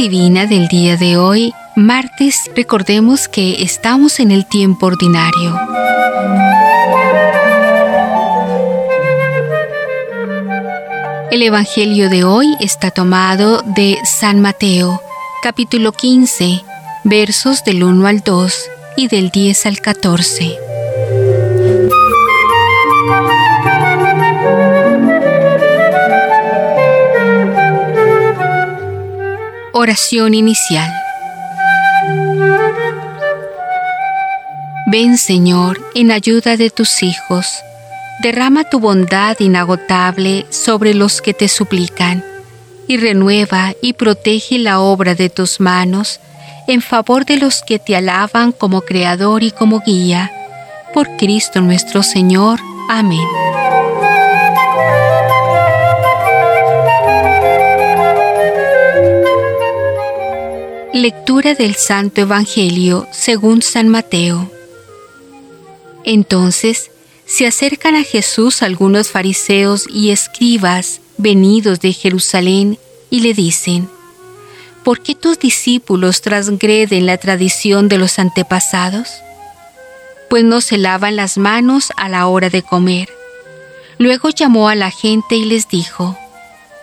divina del día de hoy, martes, recordemos que estamos en el tiempo ordinario. El Evangelio de hoy está tomado de San Mateo, capítulo 15, versos del 1 al 2 y del 10 al 14. Oración inicial. Ven Señor en ayuda de tus hijos. Derrama tu bondad inagotable sobre los que te suplican y renueva y protege la obra de tus manos en favor de los que te alaban como Creador y como guía. Por Cristo nuestro Señor. Amén. Lectura del Santo Evangelio según San Mateo. Entonces se acercan a Jesús algunos fariseos y escribas venidos de Jerusalén y le dicen, ¿por qué tus discípulos transgreden la tradición de los antepasados? Pues no se lavan las manos a la hora de comer. Luego llamó a la gente y les dijo,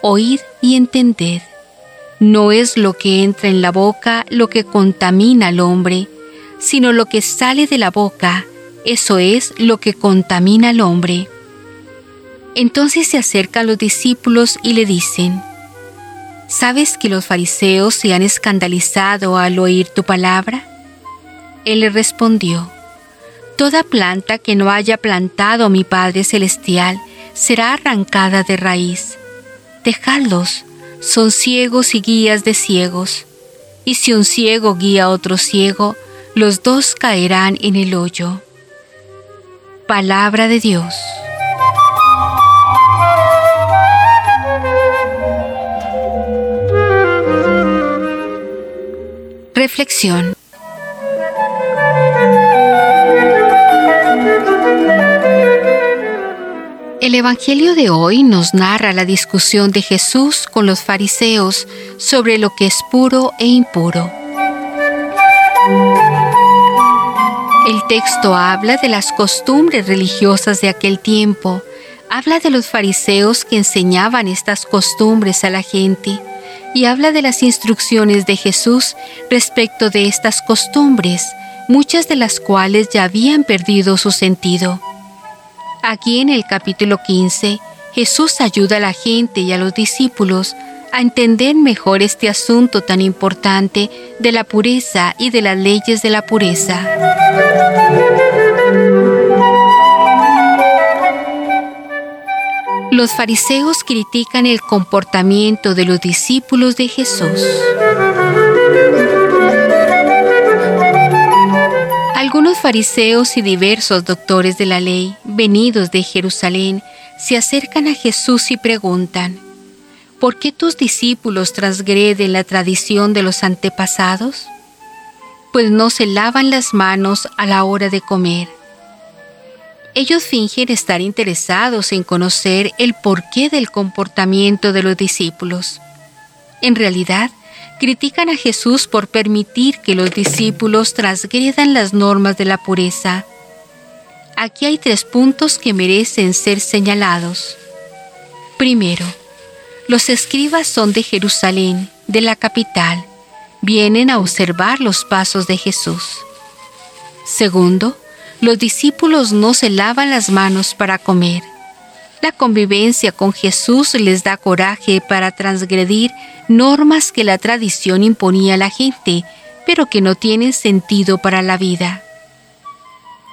Oíd y entended no es lo que entra en la boca lo que contamina al hombre, sino lo que sale de la boca, eso es lo que contamina al hombre. Entonces se acercan los discípulos y le dicen, ¿Sabes que los fariseos se han escandalizado al oír tu palabra? Él le respondió, Toda planta que no haya plantado mi Padre Celestial será arrancada de raíz. Dejadlos, son ciegos y guías de ciegos. Y si un ciego guía a otro ciego, los dos caerán en el hoyo. Palabra de Dios. Reflexión. El Evangelio de hoy nos narra la discusión de Jesús con los fariseos sobre lo que es puro e impuro. El texto habla de las costumbres religiosas de aquel tiempo, habla de los fariseos que enseñaban estas costumbres a la gente y habla de las instrucciones de Jesús respecto de estas costumbres, muchas de las cuales ya habían perdido su sentido. Aquí en el capítulo 15, Jesús ayuda a la gente y a los discípulos a entender mejor este asunto tan importante de la pureza y de las leyes de la pureza. Los fariseos critican el comportamiento de los discípulos de Jesús. Algunos fariseos y diversos doctores de la ley, venidos de Jerusalén, se acercan a Jesús y preguntan, ¿por qué tus discípulos transgreden la tradición de los antepasados? Pues no se lavan las manos a la hora de comer. Ellos fingen estar interesados en conocer el porqué del comportamiento de los discípulos. En realidad, critican a Jesús por permitir que los discípulos transgredan las normas de la pureza. Aquí hay tres puntos que merecen ser señalados. Primero, los escribas son de Jerusalén, de la capital. Vienen a observar los pasos de Jesús. Segundo, los discípulos no se lavan las manos para comer. La convivencia con Jesús les da coraje para transgredir normas que la tradición imponía a la gente, pero que no tienen sentido para la vida.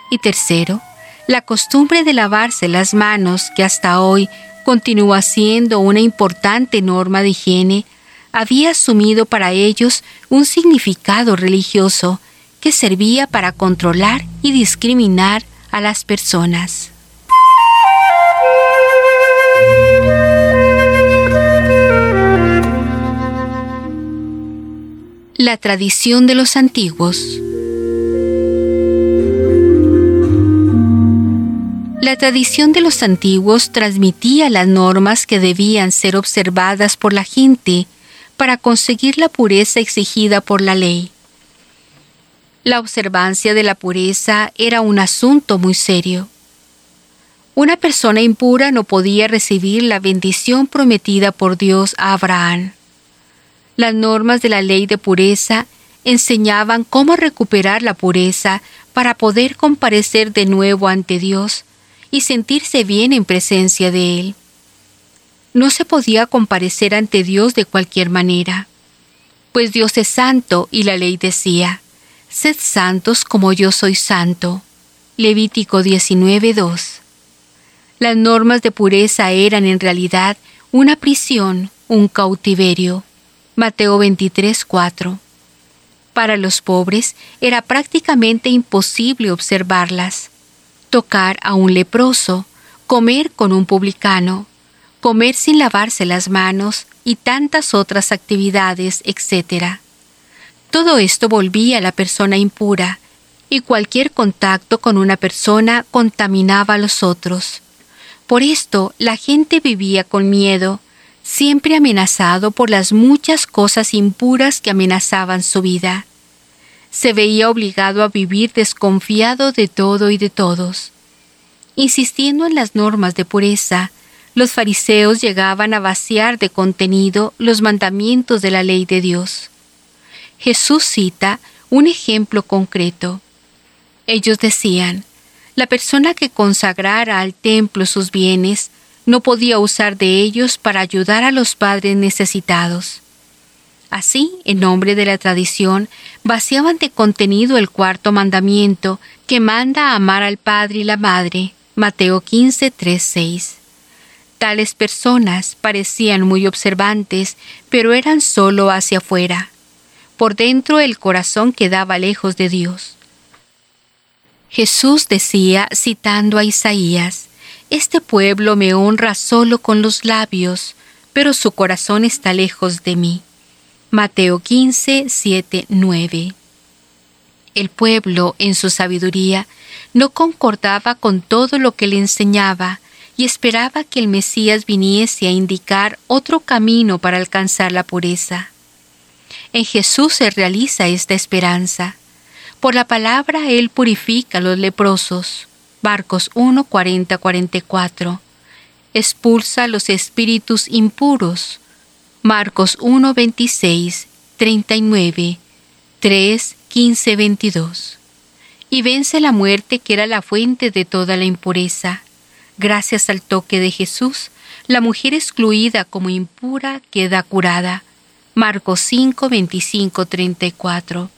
Y tercero, la costumbre de lavarse las manos, que hasta hoy continúa siendo una importante norma de higiene, había asumido para ellos un significado religioso que servía para controlar y discriminar a las personas. La tradición de los antiguos. La tradición de los antiguos transmitía las normas que debían ser observadas por la gente para conseguir la pureza exigida por la ley. La observancia de la pureza era un asunto muy serio. Una persona impura no podía recibir la bendición prometida por Dios a Abraham. Las normas de la ley de pureza enseñaban cómo recuperar la pureza para poder comparecer de nuevo ante Dios y sentirse bien en presencia de Él. No se podía comparecer ante Dios de cualquier manera, pues Dios es santo y la ley decía, Sed santos como yo soy santo. Levítico 19.2. Las normas de pureza eran en realidad una prisión, un cautiverio. Mateo 23.4. Para los pobres era prácticamente imposible observarlas tocar a un leproso, comer con un publicano, comer sin lavarse las manos y tantas otras actividades, etc. Todo esto volvía a la persona impura, y cualquier contacto con una persona contaminaba a los otros. Por esto la gente vivía con miedo, siempre amenazado por las muchas cosas impuras que amenazaban su vida se veía obligado a vivir desconfiado de todo y de todos. Insistiendo en las normas de pureza, los fariseos llegaban a vaciar de contenido los mandamientos de la ley de Dios. Jesús cita un ejemplo concreto. Ellos decían, la persona que consagrara al templo sus bienes no podía usar de ellos para ayudar a los padres necesitados. Así, en nombre de la tradición, vaciaban de contenido el cuarto mandamiento que manda a amar al Padre y la Madre. Mateo 15, 3, 6. Tales personas parecían muy observantes, pero eran solo hacia afuera. Por dentro el corazón quedaba lejos de Dios. Jesús decía, citando a Isaías, Este pueblo me honra solo con los labios, pero su corazón está lejos de mí. Mateo 15, 7, 9. El pueblo, en su sabiduría, no concordaba con todo lo que le enseñaba y esperaba que el Mesías viniese a indicar otro camino para alcanzar la pureza. En Jesús se realiza esta esperanza. Por la palabra Él purifica a los leprosos. Marcos 1, 40, 44. Expulsa los espíritus impuros. Marcos 1, 26, 39, 3, 15, 22. Y vence la muerte que era la fuente de toda la impureza. Gracias al toque de Jesús, la mujer excluida como impura queda curada. Marcos 5, 25, 34.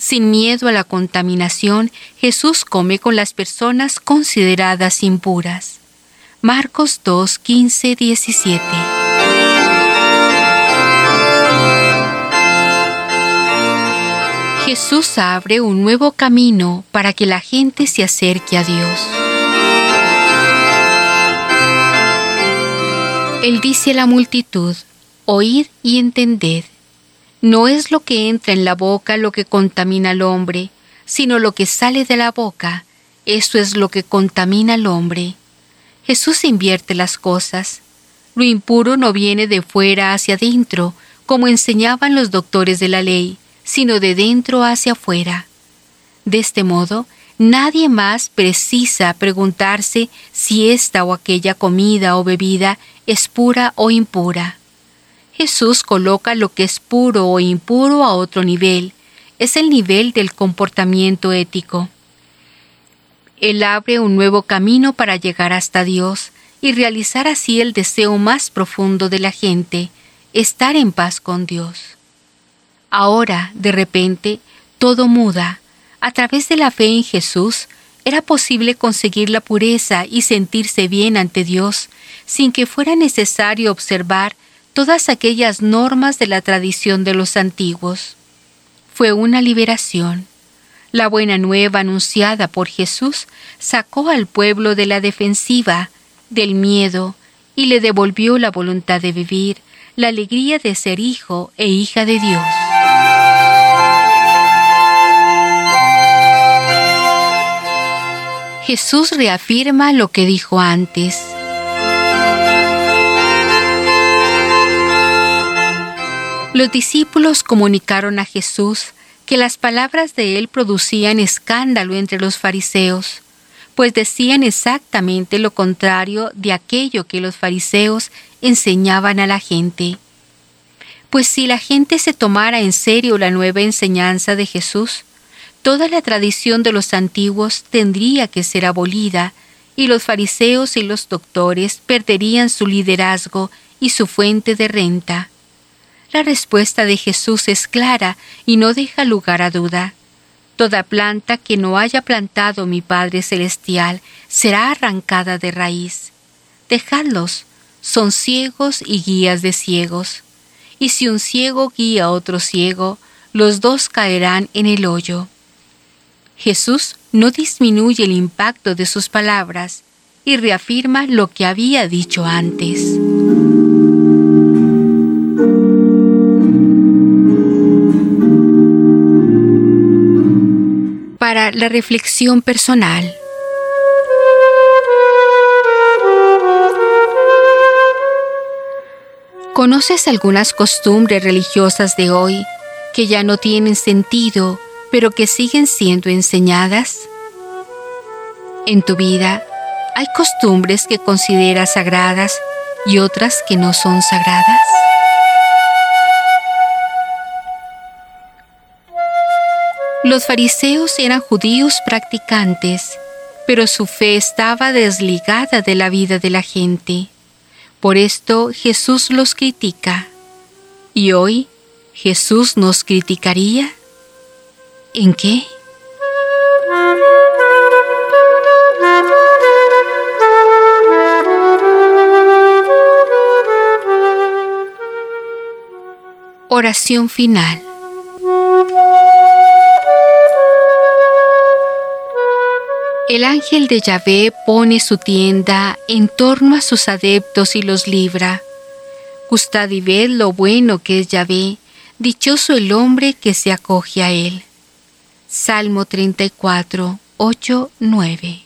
Sin miedo a la contaminación, Jesús come con las personas consideradas impuras. Marcos 2, 15, 17. Jesús abre un nuevo camino para que la gente se acerque a Dios. Él dice a la multitud, oíd y entended. No es lo que entra en la boca lo que contamina al hombre, sino lo que sale de la boca, eso es lo que contamina al hombre. Jesús invierte las cosas. Lo impuro no viene de fuera hacia adentro, como enseñaban los doctores de la ley, sino de dentro hacia afuera. De este modo, nadie más precisa preguntarse si esta o aquella comida o bebida es pura o impura. Jesús coloca lo que es puro o impuro a otro nivel, es el nivel del comportamiento ético. Él abre un nuevo camino para llegar hasta Dios y realizar así el deseo más profundo de la gente, estar en paz con Dios. Ahora, de repente, todo muda. A través de la fe en Jesús, era posible conseguir la pureza y sentirse bien ante Dios, sin que fuera necesario observar todas aquellas normas de la tradición de los antiguos. Fue una liberación. La buena nueva anunciada por Jesús sacó al pueblo de la defensiva, del miedo, y le devolvió la voluntad de vivir, la alegría de ser hijo e hija de Dios. Jesús reafirma lo que dijo antes. Los discípulos comunicaron a Jesús que las palabras de él producían escándalo entre los fariseos, pues decían exactamente lo contrario de aquello que los fariseos enseñaban a la gente. Pues si la gente se tomara en serio la nueva enseñanza de Jesús, toda la tradición de los antiguos tendría que ser abolida y los fariseos y los doctores perderían su liderazgo y su fuente de renta. La respuesta de Jesús es clara y no deja lugar a duda. Toda planta que no haya plantado mi Padre Celestial será arrancada de raíz. Dejadlos, son ciegos y guías de ciegos. Y si un ciego guía a otro ciego, los dos caerán en el hoyo. Jesús no disminuye el impacto de sus palabras y reafirma lo que había dicho antes. Para la reflexión personal. ¿Conoces algunas costumbres religiosas de hoy que ya no tienen sentido, pero que siguen siendo enseñadas? En tu vida, ¿hay costumbres que consideras sagradas y otras que no son sagradas? Los fariseos eran judíos practicantes, pero su fe estaba desligada de la vida de la gente. Por esto Jesús los critica. ¿Y hoy Jesús nos criticaría? ¿En qué? Oración final. El ángel de Yahvé pone su tienda en torno a sus adeptos y los libra. Gustad y ved lo bueno que es Yahvé, dichoso el hombre que se acoge a él. Salmo 34, 8, 9.